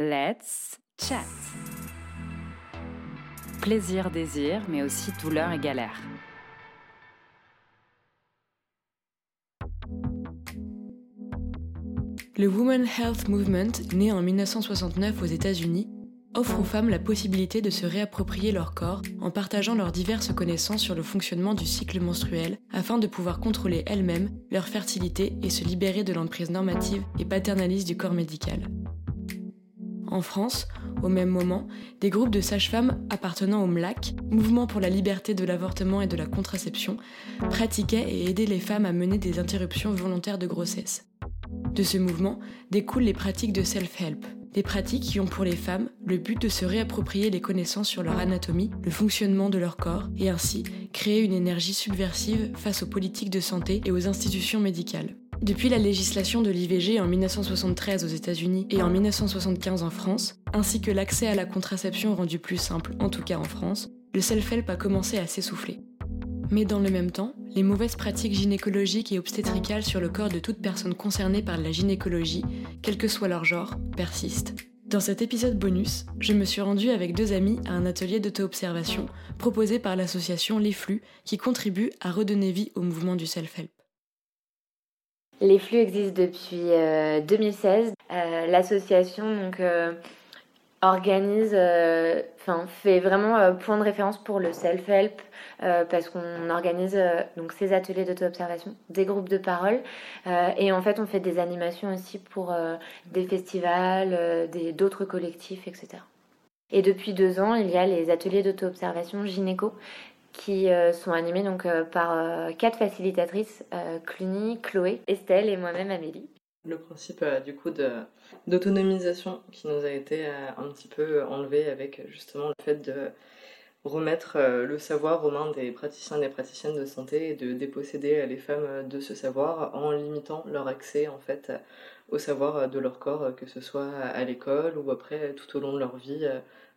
Let's chat. Plaisir, désir, mais aussi douleur et galère. Le Women Health Movement, né en 1969 aux États-Unis, offre aux femmes la possibilité de se réapproprier leur corps en partageant leurs diverses connaissances sur le fonctionnement du cycle menstruel afin de pouvoir contrôler elles-mêmes leur fertilité et se libérer de l'emprise normative et paternaliste du corps médical. En France, au même moment, des groupes de sages-femmes appartenant au MLAC, Mouvement pour la liberté de l'avortement et de la contraception, pratiquaient et aidaient les femmes à mener des interruptions volontaires de grossesse. De ce mouvement découlent les pratiques de self-help, des pratiques qui ont pour les femmes le but de se réapproprier les connaissances sur leur anatomie, le fonctionnement de leur corps, et ainsi créer une énergie subversive face aux politiques de santé et aux institutions médicales. Depuis la législation de l'IVG en 1973 aux États-Unis et en 1975 en France, ainsi que l'accès à la contraception rendu plus simple, en tout cas en France, le self-help a commencé à s'essouffler. Mais dans le même temps, les mauvaises pratiques gynécologiques et obstétricales sur le corps de toute personne concernée par la gynécologie, quel que soit leur genre, persistent. Dans cet épisode bonus, je me suis rendue avec deux amis à un atelier d'auto-observation proposé par l'association Les Flux qui contribue à redonner vie au mouvement du self-help. Les flux existent depuis 2016. Euh, euh, l'association donc euh, organise, enfin fait vraiment point de référence pour le self-help parce qu'on organise donc ces ateliers d'auto-observation, des groupes de parole et en fait on fait des animations aussi pour des festivals, d'autres collectifs, etc. Et depuis deux ans, il y a les ateliers d'auto-observation gynéco qui euh, sont animés donc, euh, par euh, quatre facilitatrices, Cluny, Chloé, Estelle et moi-même Amélie. Le principe du coup d'autonomisation qui nous a été un petit peu enlevé avec justement le fait de remettre le savoir aux mains des praticiens et des praticiennes de santé et de déposséder les femmes de ce savoir en limitant leur accès en fait au savoir de leur corps, que ce soit à l'école ou après tout au long de leur vie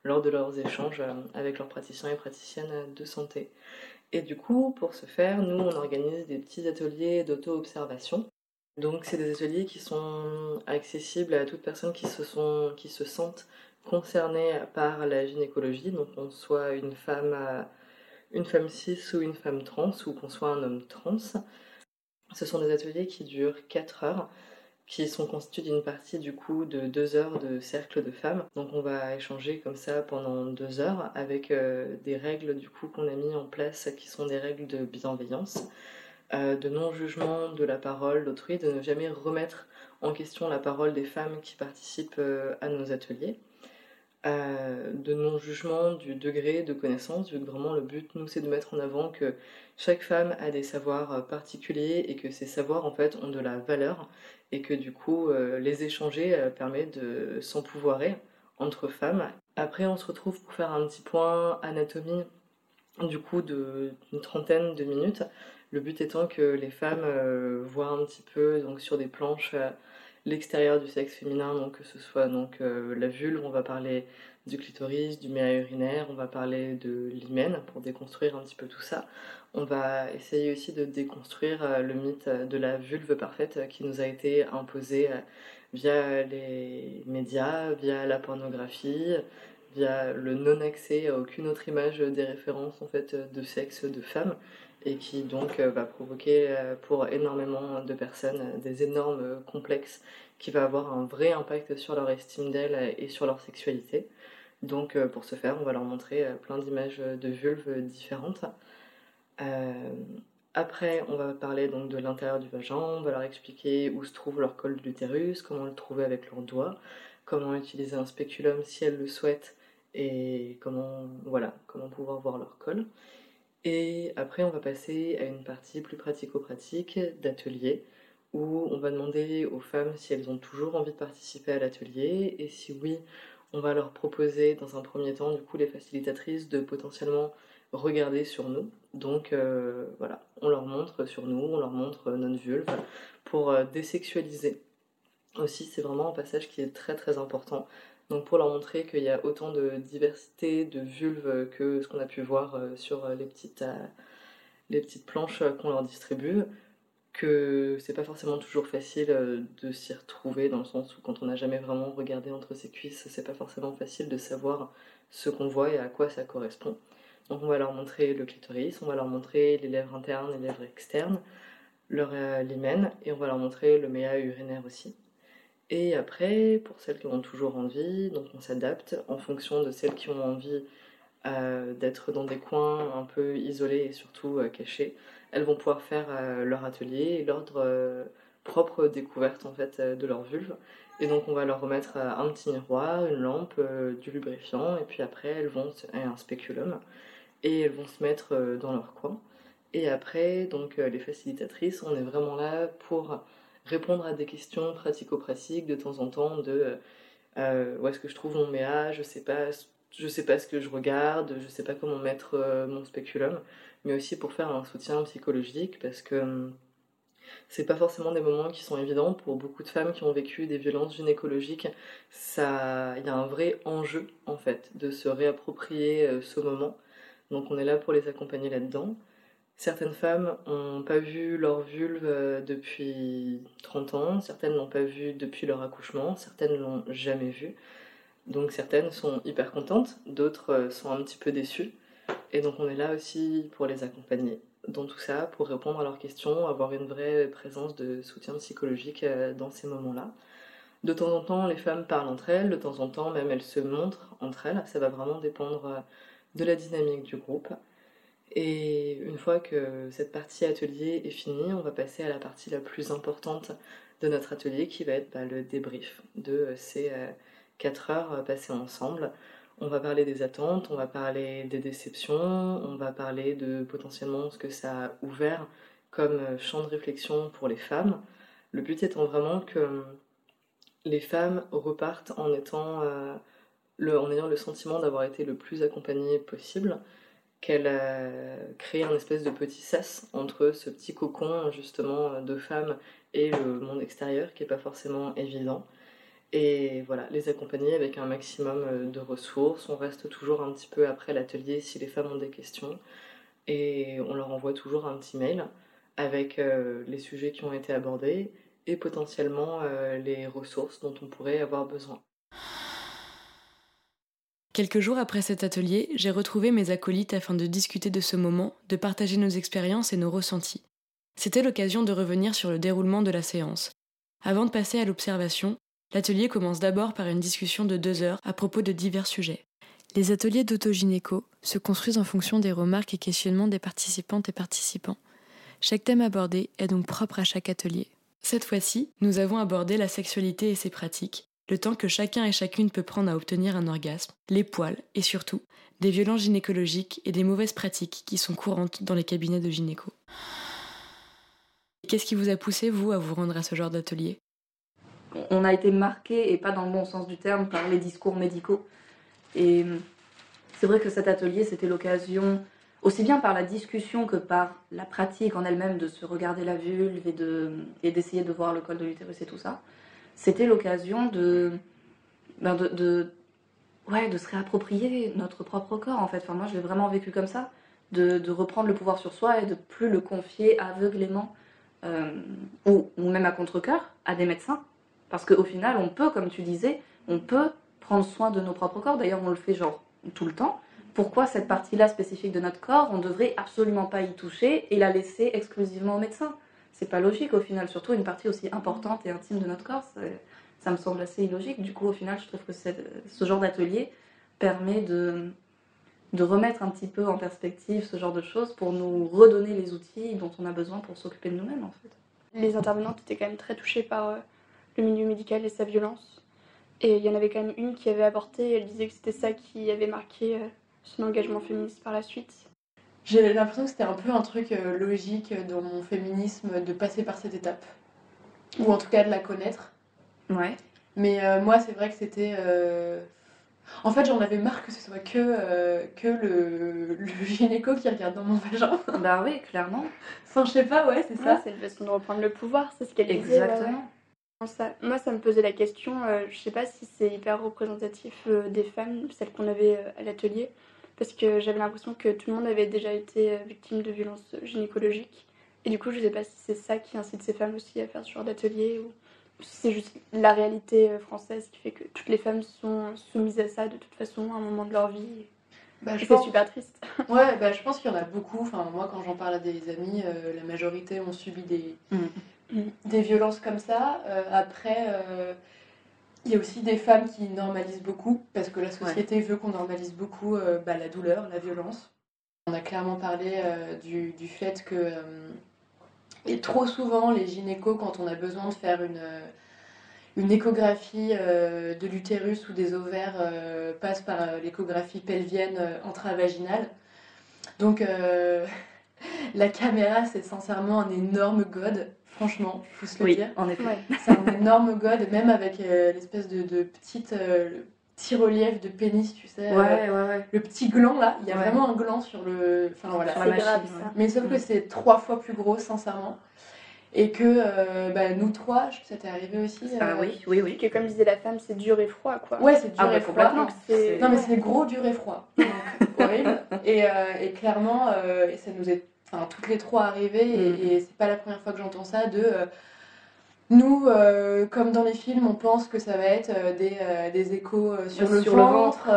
lors de leurs échanges euh, avec leurs praticiens et praticiennes de santé. Et du coup, pour ce faire, nous, on organise des petits ateliers d'auto-observation. Donc, c'est des ateliers qui sont accessibles à toute personne qui se, sont, concernées par la gynécologie, donc qu'on soit une femme, euh, une femme cis ou une femme trans, ou qu'on soit un homme trans. Ce sont des ateliers qui durent 4 heures qui sont constitués d'une partie du coup de deux heures de cercle de femmes. Donc on va échanger comme ça pendant deux heures avec euh, des règles du coup qu'on a mis en place qui sont des règles de bienveillance, euh, de non-jugement de la parole d'autrui, de ne jamais remettre en question la parole des femmes qui participent euh, à nos ateliers. de non-jugement du degré de connaissance, vu que vraiment le but, nous, c'est de mettre en avant que chaque femme a des savoirs particuliers et que ces savoirs, en fait, ont de la valeur et que du coup euh, les échanger euh, permet de s'empouvoirer entre femmes. Après on se retrouve pour faire un petit point anatomie du coup d'une trentaine de minutes. Le but étant que les femmes euh, voient un petit peu sur des planches l'extérieur du sexe féminin, donc que ce soit donc la vulve, on va parler du clitoris, du méa urinaire, on va parler de l'hymen pour déconstruire un petit peu tout ça. On va essayer aussi de déconstruire euh, le mythe de la vulve parfaite euh, qui nous a été imposé euh, via les médias, via la pornographie, via le non-accès à aucune autre image des références en fait de sexe de femmes et qui donc va provoquer pour énormément de personnes des énormes complexes qui va avoir un vrai impact sur leur estime d'elles et sur leur sexualité. Donc pour ce faire, on va leur montrer plein d'images de vulves différentes. Euh, après, on va parler donc de l'intérieur du vagin, on va leur expliquer où se trouve leur col de l'utérus, comment le trouver avec leurs doigts, comment utiliser un spéculum si elles le souhaitent et comment, voilà, comment pouvoir voir leur col. Et après, on va passer à une partie plus pratico-pratique d'atelier où on va demander aux femmes si elles ont toujours envie de participer à l'atelier et si oui, on va leur proposer dans un premier temps, du coup, les facilitatrices de potentiellement regarder sur nous. Donc euh, voilà, on leur montre sur nous, on leur montre notre vulve pour euh, désexualiser. Aussi, c'est vraiment un passage qui est très très important. Donc pour leur montrer qu'il y a autant de diversité de vulves que ce qu'on a pu voir euh, sur les petites, les petites planches qu'on leur distribue. que c'est pas forcément toujours facile euh, de s'y retrouver dans le sens où quand on n'a jamais vraiment regardé entre ses cuisses, c'est pas forcément facile de savoir ce qu'on voit et à quoi ça correspond. Donc on va leur montrer le clitoris, on va leur montrer les lèvres internes et les lèvres externes, leur euh, et on va leur montrer le méa urinaire aussi. Et après, pour celles qui ont toujours envie, donc on s'adapte en fonction de celles qui ont envie euh, d'être dans des coins un peu isolés et surtout cachés elles vont pouvoir faire euh, leur atelier et leur euh, propre découverte en fait euh, de leur vulve. Et donc on va leur remettre un petit miroir, une lampe, du lubrifiant, et puis après elles vont un spéculum et elles vont se mettre dans leur coin. Et après, donc les facilitatrices, on est vraiment là pour répondre à des questions pratico-pratiques de temps en temps de où est-ce que je trouve mon méa, je sais pas, je sais pas ce que je regarde, je sais pas comment mettre mon spéculum mais aussi pour faire un soutien psychologique parce que hum, c'est pas forcément des moments qui sont évidents pour beaucoup de femmes qui ont vécu des violences gynécologiques. Ça, il y a un vrai enjeu en fait de se réapproprier euh, ce moment. Donc on est là pour les accompagner là-dedans. Certaines femmes n'ont pas vu leur vulve euh, depuis 30 ans, certaines l'ont pas vu depuis leur accouchement, certaines l'ont jamais vu. Donc certaines sont hyper contentes, d'autres euh, sont un petit peu déçues. Et donc on est là aussi pour les accompagner dans tout ça, pour répondre à leurs questions, avoir une vraie présence de soutien psychologique euh, dans ces moments-là. De temps en temps, les femmes parlent entre elles, de temps en temps, même elles se montrent entre elles. Ça va vraiment dépendre de la dynamique du groupe. Et une fois que cette partie atelier est finie, on va passer à la partie la plus importante de notre atelier qui va être bah, le débrief de euh, ces 4 heures passées ensemble on va parler des attentes, on va parler des déceptions, on va parler de potentiellement ce que ça a ouvert comme euh, champ de réflexion pour les femmes. Le but étant vraiment que les femmes repartent euh, en ayant le sentiment d'avoir été le plus accompagnées possible, qu'elles euh, créent un espèce de petit sas entre ce petit cocon justement de femmes et le monde extérieur qui n'est pas forcément évident et voilà, les accompagner avec un maximum euh, de ressources. On reste toujours un petit peu après l'atelier si les femmes ont des questions et on leur envoie toujours un petit mail avec euh, les sujets qui ont été abordés et potentiellement euh, les ressources dont on pourrait avoir besoin. Quelques jours après cet atelier, j'ai retrouvé mes acolytes afin de discuter de ce moment, de partager nos expériences et nos ressentis. C'était l'occasion de revenir sur le déroulement de la séance. Avant de passer à l'observation, L'atelier commence d'abord par une discussion de deux heures à propos de divers sujets. Les ateliers d'autogynéco se construisent en fonction des remarques et questionnements des participantes et participants. Chaque thème abordé est donc propre à chaque atelier. Cette fois-ci, nous avons abordé la sexualité et ses pratiques, le temps que chacun et chacune peut prendre à obtenir un orgasme, les poils et surtout des violences gynécologiques et des mauvaises pratiques qui sont courantes dans les cabinets de gynéco. Qu'est-ce qui vous a poussé, vous, à vous rendre à ce genre d'atelier? On a été marqué, et pas dans le bon sens du terme, par les discours médicaux. Et c'est vrai que cet atelier, c'était l'occasion, aussi bien par la discussion que par la pratique en elle-même, de se regarder la vulve et, de, et d'essayer de voir le col de l'utérus et tout ça. C'était l'occasion de, ben de, ouais, de se réapproprier notre propre corps, en fait. Enfin, moi, je l'ai vraiment vécu comme ça, de, reprendre le pouvoir sur soi et de plus le confier aveuglément, euh, ou, ou même à contre-coeur, à des médecins parce qu'au final, on peut, comme tu disais, on peut prendre soin de nos propres corps. D'ailleurs, on le fait genre tout le temps. Pourquoi cette partie-là spécifique de notre corps, on ne devrait absolument pas y toucher et la laisser exclusivement au médecin? C'est pas logique au final, surtout une partie aussi importante et intime de notre corps. Ça me semble assez illogique. Du coup, au final, je trouve que ce genre d'atelier permet de, de remettre un petit peu en perspective ce genre de choses pour nous redonner les outils dont on a besoin pour s'occuper de nous-mêmes en fait. Les intervenantes étaient quand même très touchées par euh, le milieu médical et sa violence. Et il y en avait quand même une qui avait avorté, elle disait que c'était ça qui avait marqué euh, son engagement féministe par la suite. J'ai l'impression que c'était un peu un truc euh, logique dans mon féminisme de passer par cette étape. Ou en tout cas de la connaître. Ouais. Mais euh, moi, c'est vrai que c'était. En fait, j'en avais marre que ce soit que, que le, le, gynéco qui regarde dans mon vagin. Bah oui, clairement. Enfin, je sais pas, ouais, c'est ça. c'est une façon de reprendre le pouvoir, c'est ce qu'elle disait. Exactement moi, ça me posait la question, euh, je sais pas si c'est hyper représentatif euh, des femmes, celles qu'on avait euh, à l'atelier, parce que j'avais l'impression que tout le monde avait déjà été victime de violences gynécologiques Et du coup, je sais pas si c'est ça qui incite ces femmes aussi à faire ce genre d'atelier ou si c'est juste la réalité euh, française qui fait que toutes les femmes sont soumises à ça de toute façon à un moment de leur vie. Bah, je c'est pense, super triste. ouais, bah, je pense qu'il y en a beaucoup. Enfin, moi, quand j'en parle à des amis, euh, la majorité ont subi des, Mm. des violences comme ça. Euh, après, euh, il y a aussi des femmes qui normalisent beaucoup, parce que la société veut qu'on normalise beaucoup euh, bah, la douleur, la violence. On a clairement parlé euh, du, du fait que euh, et trop souvent, les gynécos, quand on a besoin de faire une, une échographie de l'utérus ou des ovaires, passent par l'échographie pelvienne intravaginale. Donc, la caméra, c'est sincèrement un énorme god, franchement, faut se le Oui, dire. en effet. Ouais. C'est un énorme god, même avec euh, l'espèce de, de petite euh, le petit relief de pénis, tu sais. euh, Ouais, ouais, ouais. le petit gland là, il y a Ouais. vraiment un gland sur le. Enfin voilà. C'est machine, grave, ça. Mais sauf que Mm. c'est trois fois plus gros, sincèrement. Et que euh, bah, nous trois, je- ça t'est arrivé aussi. Ah euh, oui, oui, oui. Que comme disait la femme, c'est dur et froid quoi. Ouais, c'est dur Ah et froid. complètement. Donc c'est. Non mais c'est gros, dur et froid. Donc horrible. Et, euh, et clairement, euh, ça nous est enfin, toutes les trois arrivé et, Mm. et c'est pas la première fois que j'entends ça de euh, nous, euh, comme dans les films, on pense que ça va être euh, des, des échos sur, le, sur le ventre,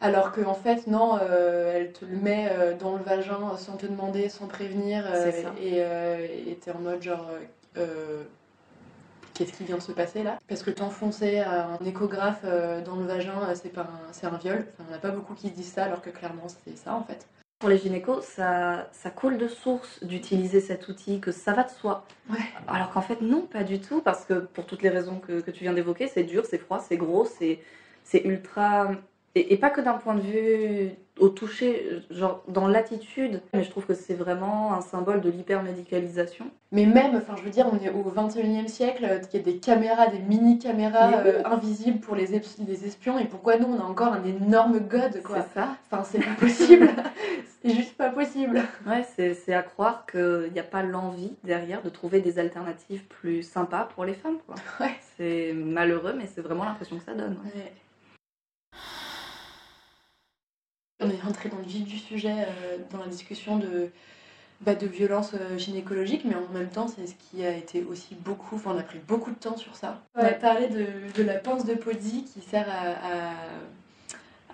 alors qu'en fait non, elle te le met dans le vagin sans te demander, sans prévenir et t'es en mode genre qu'est-ce qui vient de se passer là? Parce que t'enfoncer un échographe dans le vagin, c'est pas un, c'est un viol. Enfin, on a pas beaucoup qui se disent ça, alors que clairement c'est ça en fait. Pour les gynécos, ça, ça coule de source d'utiliser cet outil, que ça va de soi. Ouais. Alors qu'en fait, non, pas du tout, parce que pour toutes les raisons que, que tu viens d'évoquer, c'est dur, c'est froid, c'est gros, c'est c'est ultra. Et, et pas que d'un point de vue au toucher, genre dans l'attitude, mais je trouve que c'est vraiment un symbole de l'hypermédicalisation. Mais même, enfin je veux dire, on est au 21e siècle, euh, il y a des caméras, des mini-caméras euh, invisibles pour les, les espions, et pourquoi nous on a encore un énorme god quoi C'est ça. Enfin c'est pas possible, c'est juste pas possible. Ouais, c'est à croire qu'il n'y a pas l'envie derrière de trouver des alternatives plus sympas pour les femmes. Quoi. Ouais. C'est malheureux, mais c'est vraiment l'impression que ça donne. On est rentré dans le vif du sujet, euh, dans la discussion de, bah, de violences euh, gynécologiques, mais en même temps, c'est ce qui a été aussi beaucoup. Enfin, on a pris beaucoup de temps sur ça. On a parlé de, de la pince de Podzi qui sert à, à,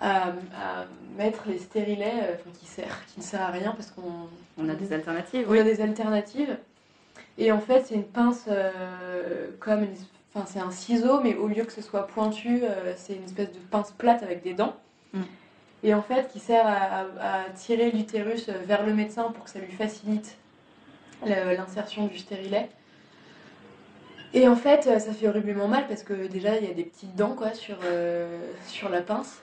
à- à mettre les stérilets, euh, enfin, qui, sert, qui ne sert à rien parce qu'on On a des alternatives. on a des alternatives. Et en fait, c'est une pince euh, comme une- enfin, c'est un ciseau, mais au lieu que ce soit pointu, euh, c'est une espèce de pince plate avec des dents. Mm. Et en fait, qui sert à, à- à tirer l'utérus vers le médecin pour que ça lui facilite l'insertion du stérilet. Et en fait, ça fait horriblement mal parce que déjà, il y a des petites dents quoi, sur, euh, sur la pince.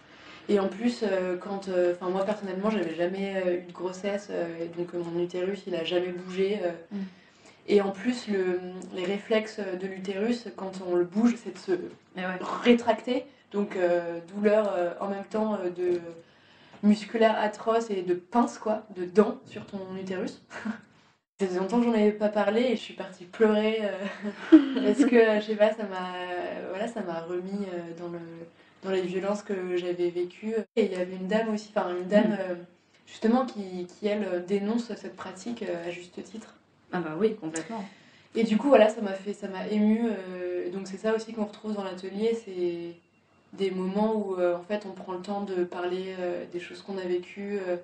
Et en plus, euh, quand, euh, enfin moi personnellement, j'avais jamais euh, eu de grossesse, et donc mon utérus, il a jamais bougé. Mm. Et en plus, le, les réflexes de l'utérus, quand on le bouge, c'est de se ouais. rétracter. Donc euh, douleur euh, en même temps euh, de musculaire atroce et de pince quoi, de dents sur ton utérus. Ça faisait longtemps que j'en avais pas parlé et je suis partie pleurer parce que je sais pas, ça m'a voilà, ça remis dans le dans les violences que j'avais vécues. Et il y avait une dame aussi, enfin une dame euh, justement qui, qui elle euh, dénonce cette pratique euh, à juste titre. Ah bah oui, complètement. Et du coup, voilà, ça m'a fait, ça m'a ému. donc c'est ça aussi qu'on retrouve dans l'atelier, c'est des moments où euh, en fait on prend le temps de parler euh, des choses qu'on a vécues, euh,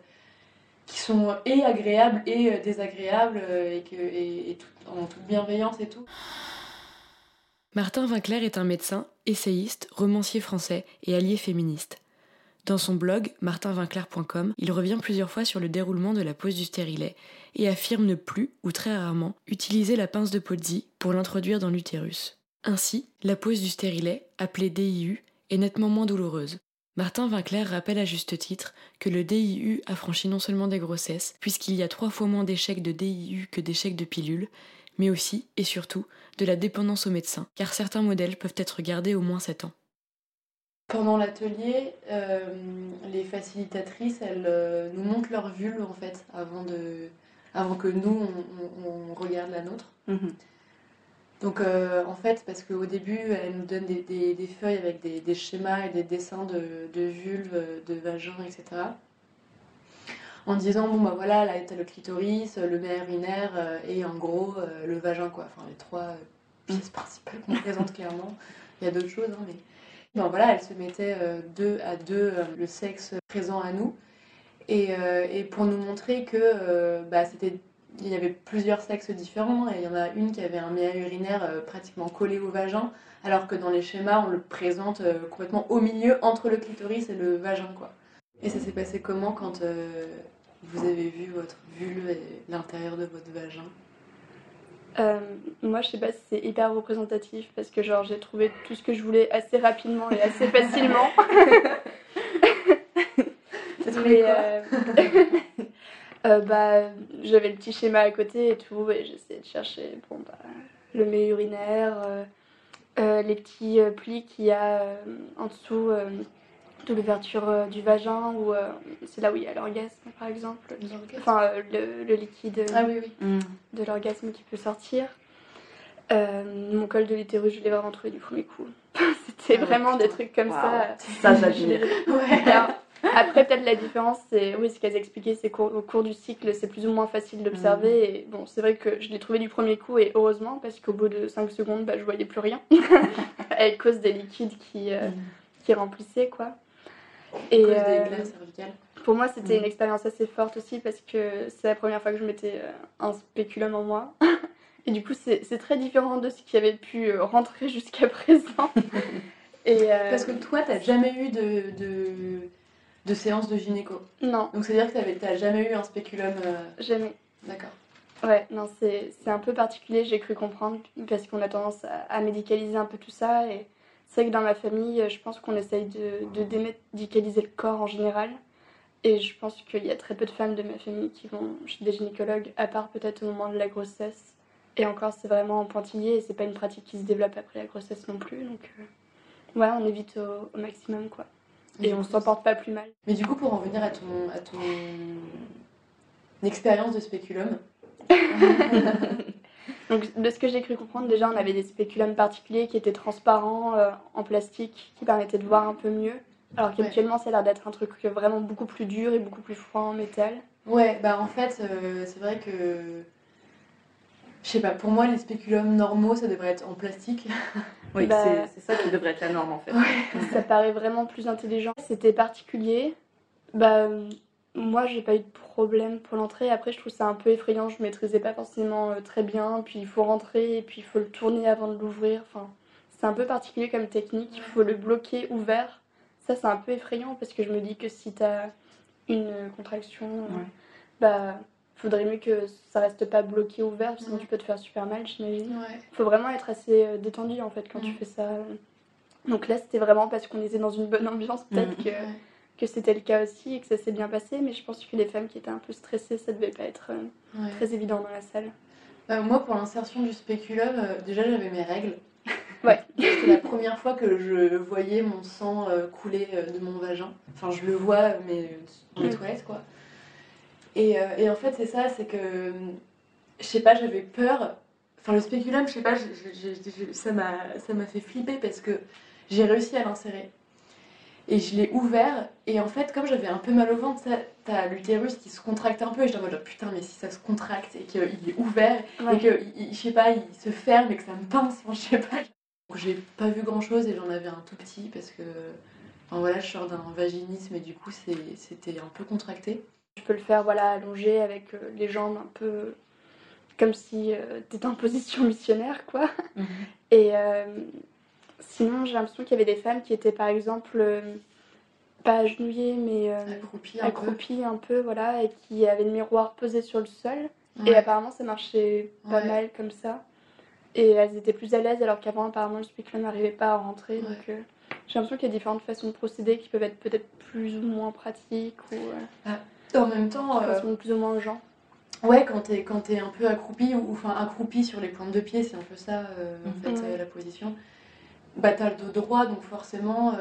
qui sont et agréables et désagréables et que et, et tout- en toute bienveillance et tout. Martin Vinclair est un médecin, essayiste, romancier français et allié féministe. Dans son blog martinvinclair.com, il revient plusieurs fois sur le déroulement de la pose du stérilet et affirme ne plus, ou très rarement, utiliser la pince de Pozzi pour l'introduire dans l'utérus. Ainsi, la pose du stérilet, appelée DIU, est nettement moins douloureuse. Martin Vinclair rappelle à juste titre que le DIU affranchit non seulement des grossesses, puisqu'il y a trois fois moins d'échecs de DIU que d'échecs de pilules, mais aussi, et surtout, de la dépendance au médecin, car certains modèles peuvent être gardés au moins 7 ans. Pendant l'atelier, euh, les facilitatrices, elles euh, nous montrent leur vulve en fait avant de, avant que nous on, on- on regarde la nôtre. Mhm. Donc euh, en fait, parce qu'au début, elle nous donne des, des- des feuilles avec des, des schémas et des dessins de, de vulves, de vagins, etc. en disant bon bah voilà, là t'as le clitoris, le mer urinaire et en gros le vagin quoi. Enfin les trois pièces principales qu'on présente clairement. Il y a d'autres choses, hein, mais ben, voilà, elle se mettait deux à deux le sexe présent à nous. Et, et pour nous montrer que bah, c'était il y avait plusieurs sexes différents et il y en a une qui avait un méa urinaire euh, pratiquement collé au vagin, alors que dans les schémas, on le présente euh, complètement au milieu entre le clitoris et le vagin. quoi. Et ça s'est passé comment quand euh, vous avez vu votre vulve et l'intérieur de votre vagin moi, je sais pas si c'est hyper représentatif parce que genre j'ai trouvé tout ce que je voulais assez rapidement et assez facilement. Mais, euh, bah, j'avais le petit schéma à côté et tout, et j'essayais de chercher bon, bah, le mets urinaire, euh, euh, les petits plis qu'il y a en dessous de l'ouverture du vagin, ou c'est là où il y a l'orgasme par exemple, enfin le, liquide ah mm. de l'orgasme qui peut sortir. mon col de l'utérus, je l'ai vraiment trouvé du premier coup. C'était ah vraiment des trucs comme ça. Ça, j'admire. ouais. Après, peut-être la différence, c'est oui, ce qu'elles expliquaient, c'est qu'au cours du cycle, c'est plus ou moins facile d'observer. Mm. Et bon, c'est vrai que je l'ai trouvé du premier coup, et heureusement, parce qu'au bout de 5 secondes, bah, je voyais plus rien, à cause des liquides qui, euh, mm. qui remplissaient, quoi. Et euh, des cervicales. Pour moi, c'était mm. une expérience assez forte aussi, parce que c'est la première fois que je mettais euh, un spéculum en moi. et du coup, c'est très différent de ce qui avait pu rentrer jusqu'à présent. et, Parce que toi, t'as jamais eu de... de de séance de gynéco Non. Donc c'est-à-dire que tu n'as jamais eu un spéculum euh, Jamais. D'accord. Ouais, non, c'est un peu particulier, j'ai cru comprendre, parce qu'on a tendance à, médicaliser un peu tout ça. Et c'est vrai que dans ma famille, je pense qu'on essaye de, de, démédicaliser le corps en général. Et je pense qu'il y a très peu de femmes de ma famille qui vont chez des gynécologues, à part peut-être au moment de la grossesse. Et encore, c'est vraiment en pointillé et c'est pas une pratique qui se développe après la grossesse non plus. Donc, euh, ouais, on évite au maximum, quoi. Et on s'en porte pas plus mal. Mais du coup, pour en venir à ton, à ton expérience de spéculum. Donc, de ce que j'ai cru comprendre, déjà, on avait des spéculums particuliers qui étaient transparents, euh, en plastique, qui permettaient de voir un peu mieux. Alors qu'actuellement, ça a l'air d'être un truc vraiment beaucoup plus dur et beaucoup plus froid en métal. Ouais, bah en fait, euh, c'est vrai que. Je sais pas, pour moi, les spéculums normaux, ça devrait être en plastique. Oui, bah, c'est ça qui devrait être la norme en fait. ça paraît vraiment plus intelligent. C'était particulier. Bah, moi, j'ai pas eu de problème pour l'entrée. Après, je trouve ça un peu effrayant. Je maîtrisais pas forcément euh, très bien. Puis il faut rentrer et puis il faut le tourner avant de l'ouvrir. Enfin, c'est un peu particulier comme technique. Il faut le bloquer ouvert. Ça, c'est un peu effrayant parce que je me dis que si t'as une contraction, euh, bah faudrait mieux que ça reste pas bloqué ouvert, sinon tu peux te faire super mal, j'imagine. Il faut vraiment être assez euh, détendu en fait quand tu fais ça. Donc là, c'était vraiment parce qu'on était dans une bonne ambiance, peut-être que, que c'était le cas aussi et que ça s'est bien passé, mais je pense que les femmes qui étaient un peu stressées, ça devait pas être euh, très évident dans la salle. Bah, moi, pour l'insertion du spéculum, euh, déjà j'avais mes règles. Ouais. C'était la première fois que je voyais mon sang couler de mon vagin. Enfin, je le vois, mais dans les toilettes, quoi. Et, euh, et en fait, c'est ça, c'est que, je sais pas, j'avais peur. Enfin, le spéculum, je sais pas, ça m'a fait flipper parce que j'ai réussi à l'insérer. Et je l'ai ouvert, et en fait, comme j'avais un peu mal au ventre, t'as l'utérus qui se contracte un peu, et je me dis, putain, mais si ça se contracte, et qu'il est ouvert, et que, je sais pas, il se ferme, et que ça me pince, enfin, je sais pas. J'ai pas vu grand chose, et j'en avais un tout petit, parce que, enfin voilà, je sors d'un vaginisme, et du coup, c'était un peu contracté. Tu peux le faire voilà, allongé avec euh, les jambes un peu comme si euh, tu étais en position missionnaire, quoi. Mhm. Et euh, sinon, j'ai l'impression qu'il y avait des femmes qui étaient par exemple pas agenouillées, mais accroupies, un, peu. voilà, et qui avaient le miroir posé sur le sol. Et apparemment, ça marchait pas mal comme ça. Et elles étaient plus à l'aise, alors qu'avant, apparemment, le spéculum n'arrivait pas à rentrer. Donc, j'ai l'impression qu'il y a différentes façons de procéder qui peuvent être peut-être plus ou moins pratiques. Ou, ah, en même temps. Euh, plus ou moins gens. Ouais, quand t'es quand es un peu accroupi ou enfin accroupi sur les pointes de pied, c'est un peu ça euh, en fait euh, la position. Bah t'as le dos droit, donc forcément,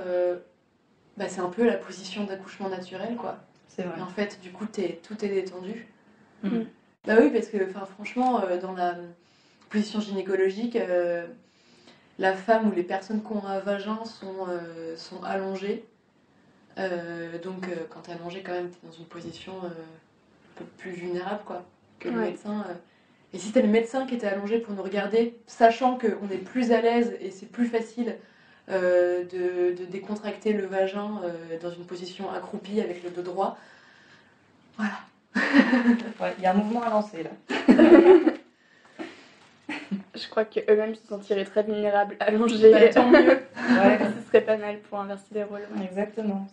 bah, c'est un peu la position d'accouchement naturel, quoi. C'est vrai. en fait, du coup, es, tout est détendu. Mm. Bah oui, parce que enfin franchement, dans la position gynécologique, la femme ou les personnes qui ont un vagin sont, sont allongées. Euh, donc, euh, quand t'es allongé, quand même, t'es dans une position euh, peu plus vulnérable, quoi, que le médecin. Et si c'était le médecin qui était allongé pour nous regarder, sachant qu'on est plus à l'aise et c'est plus facile de, de, décontracter le vagin dans une position accroupie avec le dos droit, voilà. Il y a un mouvement à lancer là. Je crois qu'eux-mêmes se sentiraient très vulnérables, allongés. Bah, tant mieux. ouais. Ce serait pas mal pour inverser les rôles. Exactement.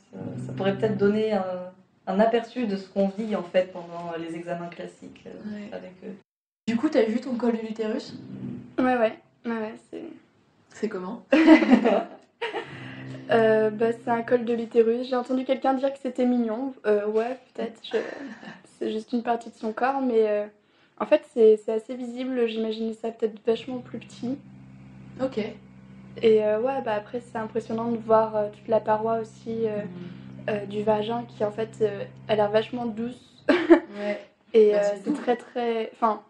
Ça, pourrait peut-être donner un, aperçu de ce qu'on vit en fait pendant les examens classiques euh, avec eux. Du coup, t'as vu ton col de l'utérus? Ouais, ouais. ouais, ouais c'est... c'est comment? Euh, bah, C'est un col de l'utérus. J'ai entendu quelqu'un dire que c'était mignon. Euh, ouais, peut-être. C'est juste une partie de son corps, mais euh, en fait, c'est assez visible. J'imaginais ça peut-être vachement plus petit. Ok. Et ouais, bah après, c'est impressionnant de voir toute la paroi aussi mhm. du vagin qui, en fait, a l'air vachement douce. Ouais. Et bah, c'est très, très. Enfin,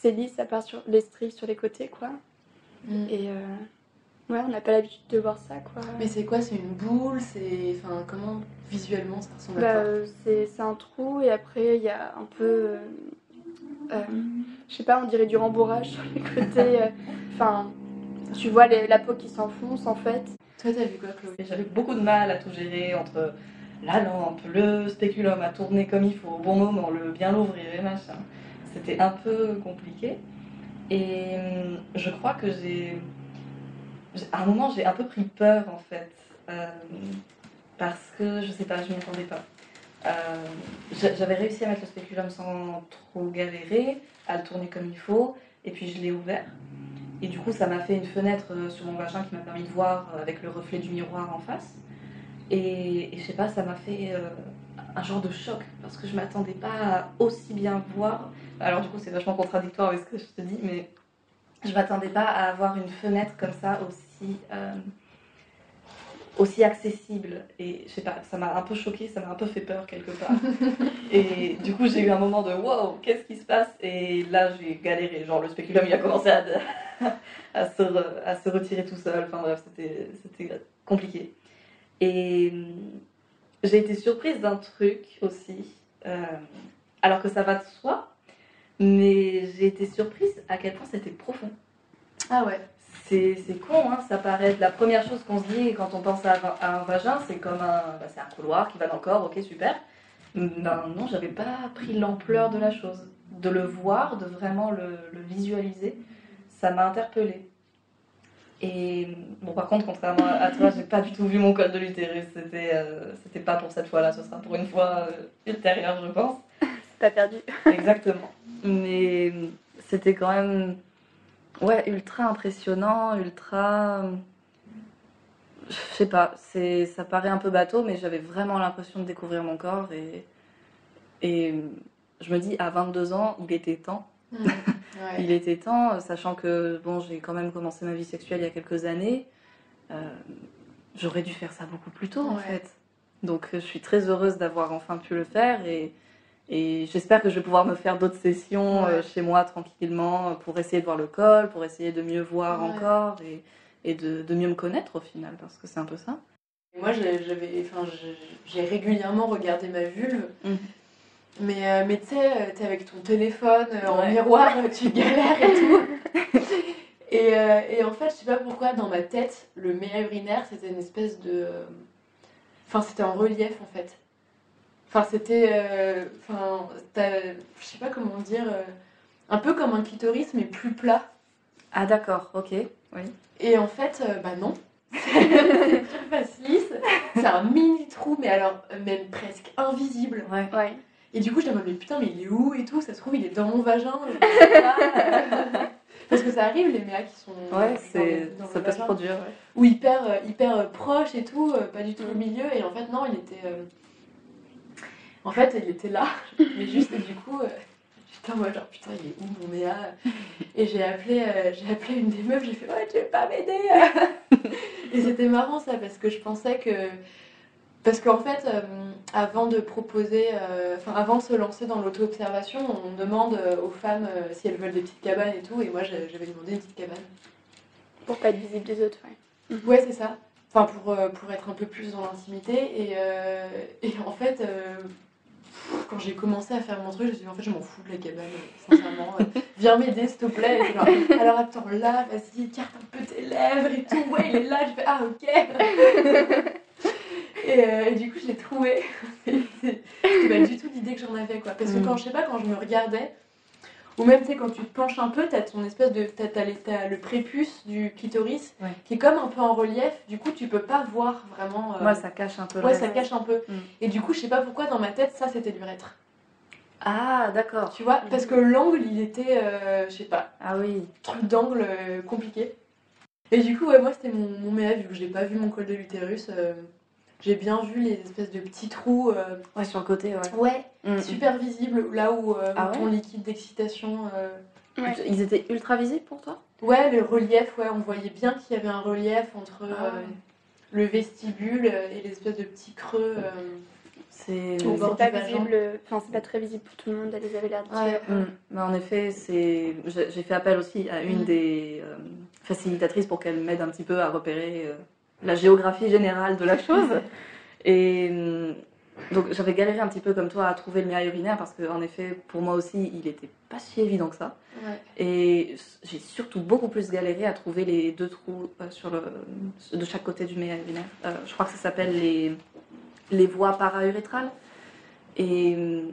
c'est lisse, ça part sur les stries sur les côtés, quoi. Mm. Et ouais, on n'a pas l'habitude de voir ça, quoi. Mais c'est quoi C'est une boule C'est. Enfin, comment visuellement ça ressemble à quoi bah, C'est un trou et après, il y a un peu euh, je sais pas, on dirait du rembourrage sur les côtés. Euh, enfin, tu vois la peau qui s'enfonce en fait. Toi, t'as vu quoi, Chloé? J'avais beaucoup de mal à tout gérer entre la lampe, le spéculum à tourner comme il faut au bon moment, le bien l'ouvrir et machin. C'était un peu compliqué. Et hum, je crois que j'ai. À un moment, j'ai un peu pris peur en fait. Euh, parce que je sais pas, je m'y attendais pas. Euh, j'avais réussi à mettre le spéculum sans trop galérer, à le tourner comme il faut, et puis je l'ai ouvert. Et du coup, ça m'a fait une fenêtre euh, sur mon vagin qui m'a permis de voir avec le reflet du miroir en face. Et, je sais pas, ça m'a fait un genre de choc parce que je m'attendais pas à aussi bien voir. Alors, du coup, c'est vachement contradictoire avec ce que je te dis, mais je m'attendais pas à avoir une fenêtre comme ça aussi aussi accessible. Et je sais pas, ça m'a un peu choqué, ça m'a un peu fait peur quelque part. et du coup, j'ai eu un moment de wow, qu'est-ce qui se passe? Et là, j'ai galéré. Genre, le spéculum, il a commencé à, à, se, à se retirer tout seul. Enfin bref, c'était compliqué. Et hum, j'ai été surprise d'un truc aussi, euh, alors que ça va de soi, mais j'ai été surprise à quel point c'était profond. Ah ouais c'est con, hein, ça paraît être la première chose qu'on se dit quand on pense à, un vagin, c'est comme un, bah, c'est un couloir qui va dans le corps, ok super. Ben non, j'avais pas pris l'ampleur de la chose. De le voir, de vraiment le, visualiser, ça m'a interpellée. Et bon, par contre, contrairement à toi, j'ai pas du tout vu mon col de l'utérus. C'était, euh, c'était pas pour cette fois-là, ce sera pour une fois euh, ultérieure, je pense. Pas perdu. Exactement. Mais c'était quand même Ouais, ultra impressionnant, ultra. Je sais pas, c'est, ça paraît un peu bateau, mais j'avais vraiment l'impression de découvrir mon corps et, et je me dis, à 22 ans, il était temps. Mmh, il était temps, sachant que bon, j'ai quand même commencé ma vie sexuelle il y a quelques années. Euh, j'aurais dû faire ça beaucoup plus tôt, en fait. Donc, je suis très heureuse d'avoir enfin pu le faire et et j'espère que je vais pouvoir me faire d'autres sessions euh, chez moi tranquillement pour essayer de voir le col, pour essayer de mieux voir encore et, et de, de, mieux me connaître au final, parce que c'est un peu ça. moi, j'ai régulièrement regardé ma vulve. Mmh. Mais, euh, mais tu sais, euh, t'es avec ton téléphone en miroir, tu galères et tout. et, et, en fait, je sais pas pourquoi, dans ma tête, le méa urinaire, c'était une espèce de. Enfin, c'était en relief en fait. Enfin, c'était. Euh, enfin, je sais pas comment dire. Euh, un peu comme un clitoris, mais plus plat. Ah, d'accord, ok. Oui. Et en fait, euh, bah non. c'est face lisse. C'est un mini trou, mais alors, même presque invisible. Ouais. ouais. Et du coup, je me mais putain, mais il est où et tout? Ça se trouve, il est dans mon vagin. Parce que ça arrive, les méas qui sont. Ouais, c'est, ça peut se produire. Ou hyper, hyper proche et tout, pas du tout au mm. milieu. Et en fait, non, il était. En fait, il était là, mais juste du coup, euh, j'étais en mode genre putain, il est où mon Méa Et j'ai appelé, euh, j'ai appelé une des meufs, j'ai fait ouais, tu veux pas m'aider? Et c'était marrant ça parce que je pensais que. Parce qu'en fait, euh, avant de proposer, enfin avant de se lancer dans l'auto-observation, on demande aux femmes si elles veulent des petites cabanes et tout, et moi j'avais demandé une petite cabane. Pour pas être visible des autres, ouais. Ouais, c'est ça. Enfin, pour, pour être un peu plus dans l'intimité. Et, et en fait, quand j'ai commencé à faire mon truc, je me suis dit en fait je m'en fous de la cabane, sincèrement. euh, viens m'aider s'il te plaît. Et genre, alors attends là, vas-y, écarte un peu tes lèvres et tout. Ouais, il est là. Je fais ah ok. et, euh, et du coup je l'ai trouvé. C'était pas du tout l'idée que j'en avais quoi. Parce que Mm. quand je sais pas, quand je me regardais, ou même tu sais quand tu te penches un peu, t'as ton espèce de t'as, t'as le prépuce du clitoris Ouais. qui est comme un peu en relief. Du coup tu peux pas voir vraiment. euh, Moi, ça cache un peu Ouais, ça cache un peu. Mm. Et du coup, je sais pas pourquoi dans ma tête, ça c'était l'urètre. Ah, d'accord. Tu vois Parce que l'angle, il était, euh, je sais pas, Ah oui. truc d'angle euh, compliqué. Et du coup, ouais, moi c'était mon, mon méa, vu que j'ai pas vu mon col de l'utérus. J'ai bien vu les espèces de petits trous. euh, Ouais, sur le côté, ouais. ouais, Mm, super visibles, là où, euh, Ah ton liquide d'excitation. euh, mm. Ouais. Ils étaient ultra visibles pour toi? Ouais, le relief, ouais, on voyait bien qu'il y avait un relief entre Ah. euh, le vestibule et les espèces de petits creux. C'est. Pas visible, enfin c'est pas très visible pour tout le monde, elles avaient l'air de Ouais. dire. Mm. Mais en effet, c'est. J'ai fait appel aussi à une Mm. des facilitatrices pour qu'elle m'aide un petit peu à repérer la géographie générale de la chose. Et mm, donc j'avais galéré un petit peu comme toi à trouver le mien urinaire parce qu'en effet, pour moi aussi, il était pas si évident que ça. ouais. Et j'ai surtout beaucoup plus galéré à trouver les deux trous euh, sur le, de chaque côté du méa urinaire. Euh, je crois que ça s'appelle les, les voies paraurétrales. Et hum,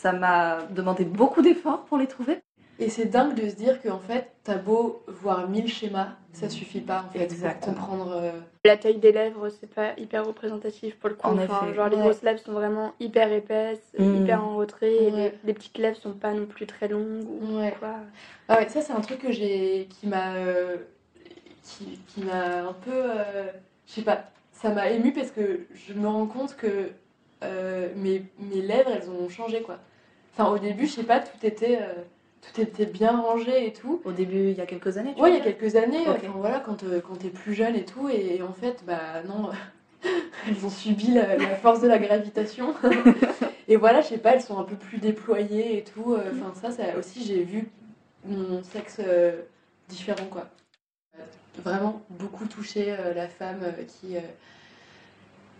ça m'a demandé beaucoup d'efforts pour les trouver. Et c'est dingue de se dire qu'en fait, t'as beau voir mille schémas, ça suffit pas en fait Exactement. pour comprendre. euh, La taille des lèvres, c'est pas hyper représentatif pour le coup. En Enfin, effet. genre les grosses lèvres sont vraiment hyper épaisses, Mm. hyper en retrait, et les, les petites lèvres sont pas non plus très longues ou Ouais. quoi. Ah ouais, ça c'est un truc que j'ai qui m'a euh, qui, qui m'a un peu euh, je sais pas, ça m'a ému parce que je me rends compte que euh, mes, mes lèvres elles ont changé quoi. Enfin au début, je sais pas, tout était euh, tout était bien rangé et tout. Au début, il y a quelques années, tu Ouais, il y a quelques années, enfin voilà, quand, euh, quand t'es plus jeune et tout, et, en fait, bah non, elles ont subi la, la force de la gravitation. et voilà, je sais pas, elles sont un peu plus déployées et tout. euh, Enfin, ça, ça aussi, j'ai vu mon sexe euh, différent, quoi. Vraiment beaucoup touché euh, la femme euh, qui,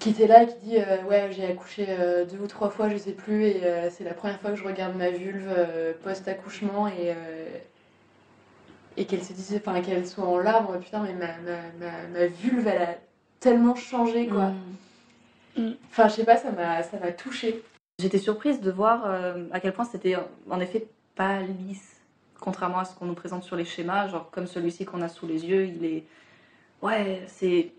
qui était là et qui dit euh, Ouais, j'ai accouché euh, deux ou trois fois, je sais plus, et euh, c'est la première fois que je regarde ma vulve euh, post-accouchement, et. et qu'elle se dise, enfin qu'elle soit en larmes, putain, mais ma, ma, ma, ma vulve, elle a tellement changé, quoi. Hum. Enfin, je sais pas, ça m'a, ça m'a touchée. J'étais surprise de voir à quel point c'était en effet pas lisse, contrairement à ce qu'on nous présente sur les schémas, genre comme celui-ci qu'on a sous les yeux, il est... Ouais, c'est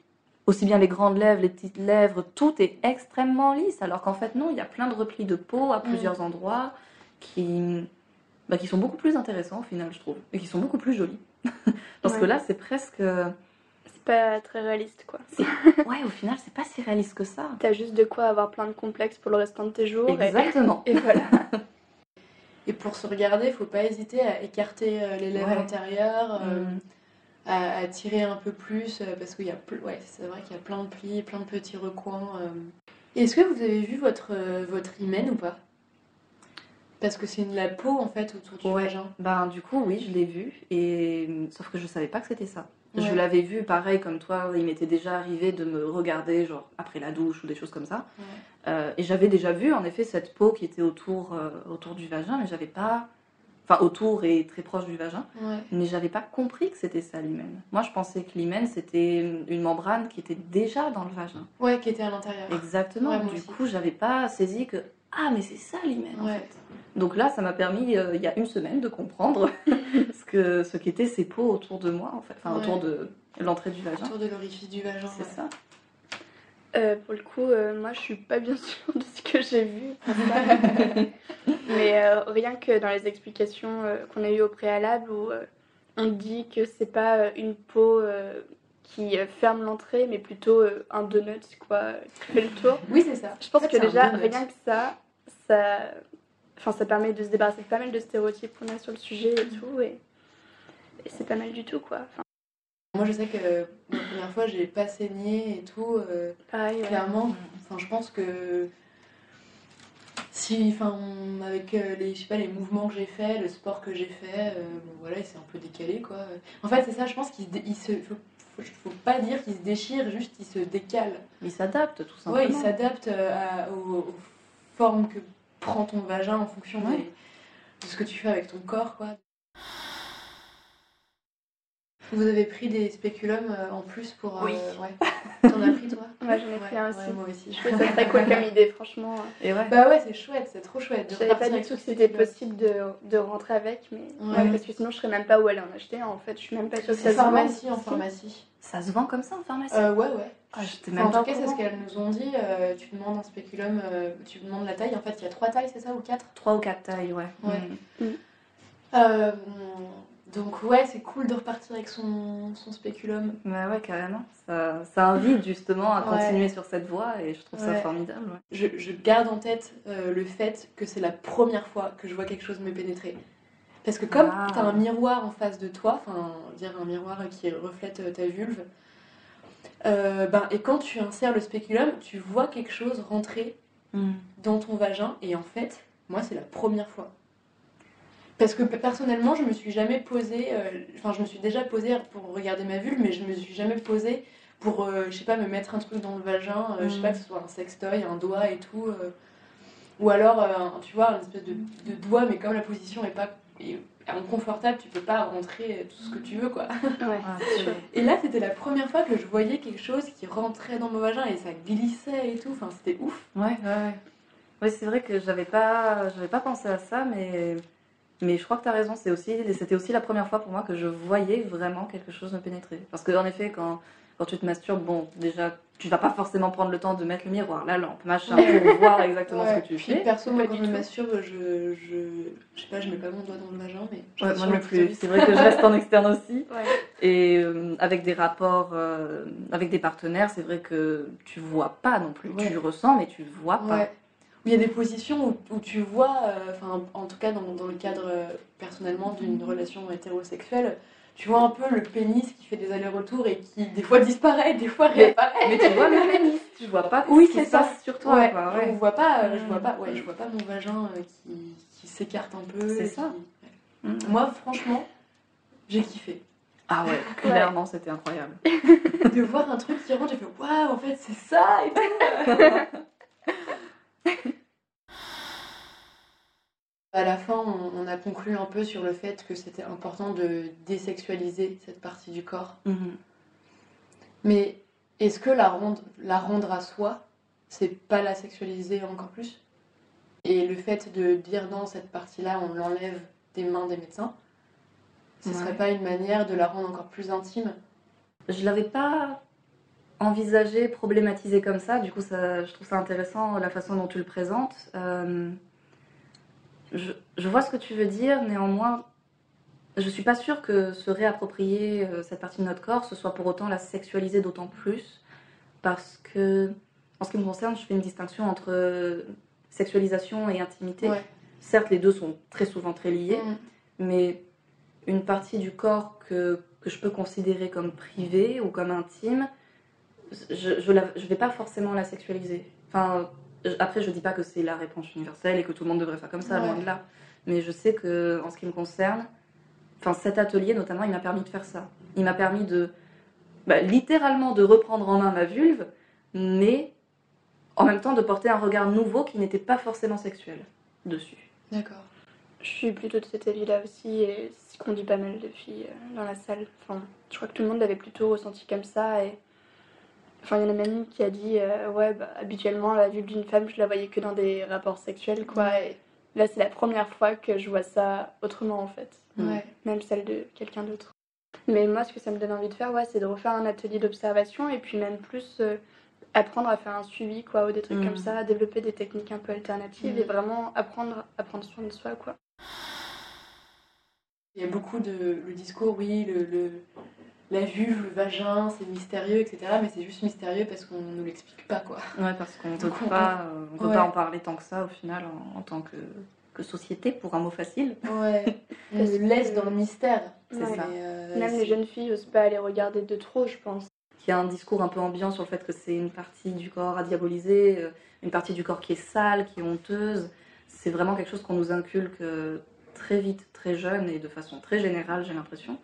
aussi bien les grandes lèvres, les petites lèvres, tout est extrêmement lisse, alors qu'en fait non, il y a plein de replis de peau à plusieurs endroits qui, bah, qui sont beaucoup plus intéressants au final, je trouve, et qui sont beaucoup plus jolis. Parce que là, c'est presque... C'est pas très réaliste quoi. Ouais, au final, c'est pas si réaliste que ça. T'as juste de quoi avoir plein de complexes pour le restant de tes jours. Exactement. Et, voilà. Et pour se regarder, faut pas hésiter à écarter euh, les lèvres Ouais. intérieures, euh, Hum. À, à tirer un peu plus, euh, parce qu'il y a, ouais, c'est vrai qu'il y a plein de plis, plein de petits recoins. euh. Est-ce que vous avez vu votre, euh, votre hymen ou pas? Parce que c'est une- la peau en fait autour du Ouais. vagin. Ben, du coup, oui, je l'ai vu, et sauf que je savais pas que c'était ça. Ouais. Je l'avais vu, pareil, comme toi, il m'était déjà arrivé de me regarder, genre après la douche ou des choses comme ça. Ouais. Euh, et j'avais déjà vu, en effet, cette peau qui était autour, euh, autour du vagin, mais j'avais pas. Enfin, autour et très proche du vagin, Ouais. mais j'avais pas compris que c'était ça l'hymen. Moi, je pensais que l'hymen, c'était une membrane qui était déjà dans le vagin. Ouais, qui était à l'intérieur. Exactement. Ouais, du aussi. coup, j'avais pas saisi que. Ah, mais c'est ça l'hymen, en fait. Donc là, ça m'a permis, euh, il y a une semaine, de comprendre ce que ce qu'étaient ces peaux autour de moi, en fait, enfin autour de l'entrée du vagin. Autour de l'orifice du vagin. C'est ça. Euh, pour le coup, euh, moi je suis pas bien sûre de ce que j'ai vu. Mais euh, rien que dans les explications qu'on a eues au préalable où on dit que c'est pas une peau qui ferme l'entrée, mais plutôt un donut quoi, qui fait le tour. Oui, c'est ça. Je pense En fait, que déjà, rien que ça, ça, enfin, ça permet de se débarrasser de pas mal de stéréotypes qu'on a sur le sujet et tout. Et, et c'est pas mal du tout quoi. Enfin, Moi, je sais que la première fois, j'ai pas saigné et tout. euh, pareil. ouais. clairement, enfin, je pense que si, enfin, avec euh, les, je sais pas, les mouvements que j'ai fait, le sport que j'ai fait, euh, bon, voilà, il s'est un peu décalé, quoi. En fait, c'est ça, je pense qu'il se, il faut, faut, faut pas dire qu'il se déchire, juste il se décale. Il s'adapte, tout simplement. Ouais, il s'adapte aux, aux formes que prends ton vagin en fonction Ouais. des- de ce que tu fais avec ton corps, quoi. Vous avez pris des spéculums euh, en plus pour. euh, Oui. Ouais. T'en as pris toi Moi, j'en ai Ouais, pris un aussi. ouais, moi aussi. Je trouve ça très cool comme idée, franchement. Et ouais. Bah ouais, c'est chouette, c'est trop chouette. Je savais pas du tout que c'était possible de, de rentrer avec, mais Ouais. ouais, parce que sinon je serais même pas où aller en acheter. En fait, je suis même pas sûre que ça C'est se vend. pharmacie en pharmacie. Ça se vend comme ça en pharmacie Euh, ouais, ouais. Ah, même en tout cas, c'est ce qu'elles nous ont dit. euh, tu demandes un spéculum, euh, tu demandes la taille. En fait, il y a trois tailles, c'est ça, ou quatre Trois ou quatre tailles, ouais. Ouais. Mm. Euh, Donc, ouais, c'est cool de repartir avec son, son spéculum. Ouais, ouais, carrément. Ça, ça invite justement à Ouais. continuer sur cette voie et je trouve ça formidable. ouais. Je, je garde en tête euh, le fait que c'est la première fois que je vois quelque chose me pénétrer. Parce que comme Ah. tu as un miroir en face de toi, enfin, dire un miroir qui reflète euh, ta vulve, euh, ben, et quand tu insères le spéculum, tu vois quelque chose rentrer Mm. dans ton vagin, et en fait, moi, c'est la première fois. Parce que pe- personnellement, je me suis jamais posée, euh, enfin, je me suis déjà posée pour regarder ma vulve, mais je me suis jamais posée pour, euh, je sais pas, me mettre un truc dans le vagin, euh, je sais pas, que ce soit un sextoy, un doigt et tout. euh, ou alors, euh, tu vois, une espèce de, de doigt, mais comme la position est pas est inconfortable, tu peux pas rentrer tout ce que tu veux, quoi. Ouais. Et là, c'était la première fois que je voyais quelque chose qui rentrait dans mon vagin et ça glissait et tout. Enfin, c'était ouf. Ouais, ouais, ouais. Ouais, c'est vrai que j'avais pas, j'avais pas pensé à ça, mais, mais je crois que tu as raison. C'est aussi, c'était aussi la première fois pour moi que je voyais vraiment quelque chose me pénétrer. Parce que en effet, quand, quand tu te masturbes, bon, déjà, tu vas pas forcément prendre le temps de mettre le miroir, la lampe, machin, pour voir exactement Ouais. ce que tu Puis fais. perso, moi, quand je me masturbe, je, je, je sais pas, je mets pas mon doigt dans le vagin, mais. je Ouais, moi non plus. C'est vrai que je reste en externe aussi. Ouais. Et euh, avec des rapports euh, avec des partenaires, c'est vrai que tu vois pas non plus. Ouais. Tu ressens, mais tu vois pas. Il y a des positions où, où tu vois, euh, enfin, en tout cas dans, dans le cadre euh, personnellement d'une relation hétérosexuelle, tu vois un peu le pénis qui fait des allers-retours et qui des fois disparaît, des fois réapparaît. Mais tu vois le pénis, tu vois pas Oui, ce qui se ça. passe sur toi. Ouais, quoi, on ouais. voit pas, euh, je vois pas, ouais, je vois pas mon vagin euh, qui, qui s'écarte un peu. C'est ça. qui- ouais. Mm. Moi, franchement, j'ai kiffé. Ah ouais, clairement, c'était incroyable. De voir un truc qui rentre, j'ai fait waouh, en fait, c'est ça et tout. À la fin, on, on a conclu un peu sur le fait que c'était important de désexualiser cette partie du corps. Mhm. Mais est-ce que la rendre, la rendre à soi, c'est pas la sexualiser encore plus? Et le fait de dire non, cette partie-là, on l'enlève des mains des médecins, ce Ouais. serait pas une manière de la rendre encore plus intime? Je l'avais pas envisagé, problématisé comme ça. Du coup, ça, je trouve ça intéressant la façon dont tu le présentes. Euh, je, je vois ce que tu veux dire, néanmoins, je suis pas sûre que se réapproprier euh, cette partie de notre corps, ce soit pour autant la sexualiser d'autant plus, parce que, en ce qui me concerne, je fais une distinction entre euh, sexualisation et intimité. Ouais. Certes, les deux sont très souvent très liés, Mm. mais une partie du corps que, que je peux considérer comme privée ou comme intime, je je, la- je vais pas forcément la sexualiser. Enfin, je- après, je dis pas que c'est la réponse universelle et que tout le monde devrait faire comme ça, Ouais. loin de là. Mais je sais que, en ce qui me concerne, enfin, cet atelier notamment, il m'a permis de faire ça. Il m'a permis de, bah, littéralement, de reprendre en main ma vulve, mais en même temps de porter un regard nouveau qui n'était pas forcément sexuel dessus. D'accord. Je suis plutôt de cet avis-là aussi, et c'est ce qu'on dit pas mal de filles euh, dans la salle. Enfin, je crois que tout le monde l'avait plutôt ressenti comme ça. Et... Enfin, il y en a même une qui a dit euh, Ouais, bah, habituellement, la vulve d'une femme, je la voyais que dans des rapports sexuels, quoi. Et là, c'est la première fois que je vois ça autrement, en fait. Mm. Ouais. Même celle de quelqu'un d'autre. Mais moi, ce que ça me donne envie de faire, ouais, c'est de refaire un atelier d'observation et puis même plus euh, apprendre à faire un suivi, quoi, ou des trucs Mm. comme ça, développer des techniques un peu alternatives Mm. et vraiment apprendre à prendre soin de soi, quoi. Il y a beaucoup de le discours, oui, le, le- la vulve, le vagin, c'est mystérieux, etc. Mais c'est juste mystérieux parce qu'on ne nous l'explique pas, quoi. Ouais, parce qu'on ne on- pas, euh, on veut ouais. pas en parler tant que ça au final en, en tant que, que société, pour un mot facile. Ouais. On nous laisse dans le mystère. C'est Ouais. ça. Euh, Même les jeunes filles osent pas aller regarder de trop, je pense. Il y a un discours un peu ambiant sur le fait que c'est une partie du corps à diaboliser, euh, une partie du corps qui est sale, qui est honteuse. C'est vraiment quelque chose qu'on nous inculque euh, très vite, très jeune et de façon très générale, j'ai l'impression.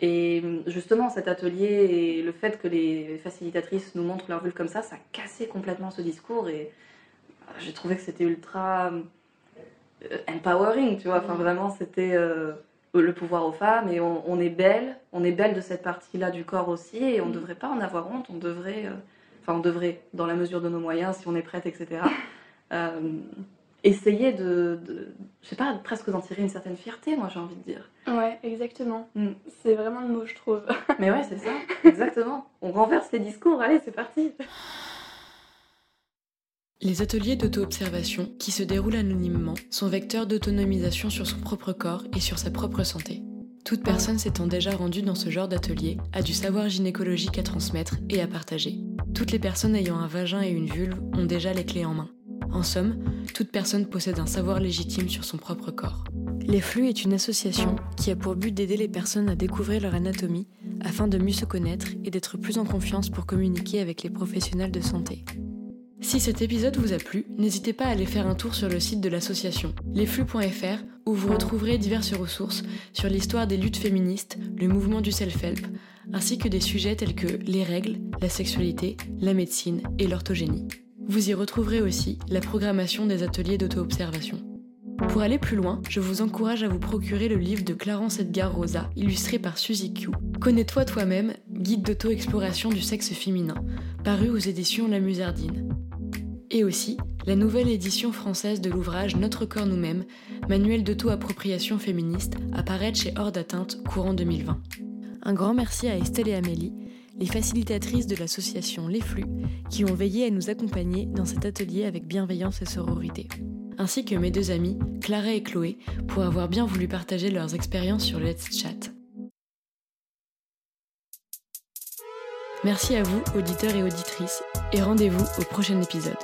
Et euh, justement, cet atelier et le fait que les facilitatrices nous montrent leur vulve comme ça, ça a cassé complètement ce discours et euh, j'ai trouvé que c'était ultra, empowering, tu vois. Enfin, Mm. vraiment, c'était euh, le pouvoir aux femmes et on, on est belle, on est belle de cette partie-là du corps aussi et on ne Mm. devrait pas en avoir honte, on devrait, euh, enfin, on devrait, dans la mesure de nos moyens, si on est prête, etc., euh, essayer de, de, je sais pas, presque d'en tirer une certaine fierté, moi, j'ai envie de dire. Ouais, exactement. Mm. C'est vraiment le mot, je trouve. Mais ouais, c'est ça, exactement. On renverse les discours, allez, c'est parti. Les ateliers d'auto-observation, qui se déroulent anonymement, sont vecteurs d'autonomisation sur son propre corps et sur sa propre santé. Toute personne s'étant déjà rendue dans ce genre d'atelier a du savoir gynécologique à transmettre et à partager. Toutes les personnes ayant un vagin et une vulve ont déjà les clés en main. En somme, toute personne possède un savoir légitime sur son propre corps. Les Flux est une association qui a pour but d'aider les personnes à découvrir leur anatomie afin de mieux se connaître et d'être plus en confiance pour communiquer avec les professionnels de santé. Si cet épisode vous a plu, n'hésitez pas à aller faire un tour sur le site de l'association, lesflux.fr, où vous retrouverez diverses ressources sur l'histoire des luttes féministes, le mouvement du self-help, ainsi que des sujets tels que les règles, la sexualité, la médecine et l'orthogénie. Vous y retrouverez aussi la programmation des ateliers d'auto-observation. Pour aller plus loin, je vous encourage à vous procurer le livre de Clarence Edgar Rosa, illustré par Suzy Q. Connais-toi toi-même, guide d'auto-exploration du sexe féminin, paru aux éditions La Musardine. Et aussi la nouvelle édition française de l'ouvrage Notre corps nous-mêmes, manuel d'auto-appropriation féministe, apparaît chez Hors d'atteinte courant 2020. Un grand merci à Estelle et Amélie, les facilitatrices de l'association Les Flux, qui ont veillé à nous accompagner dans cet atelier avec bienveillance et sororité ainsi que mes deux amies, Clara et Chloé, pour avoir bien voulu partager leurs expériences sur Let's Chat. Merci à vous, auditeurs et auditrices, et rendez-vous au prochain épisode.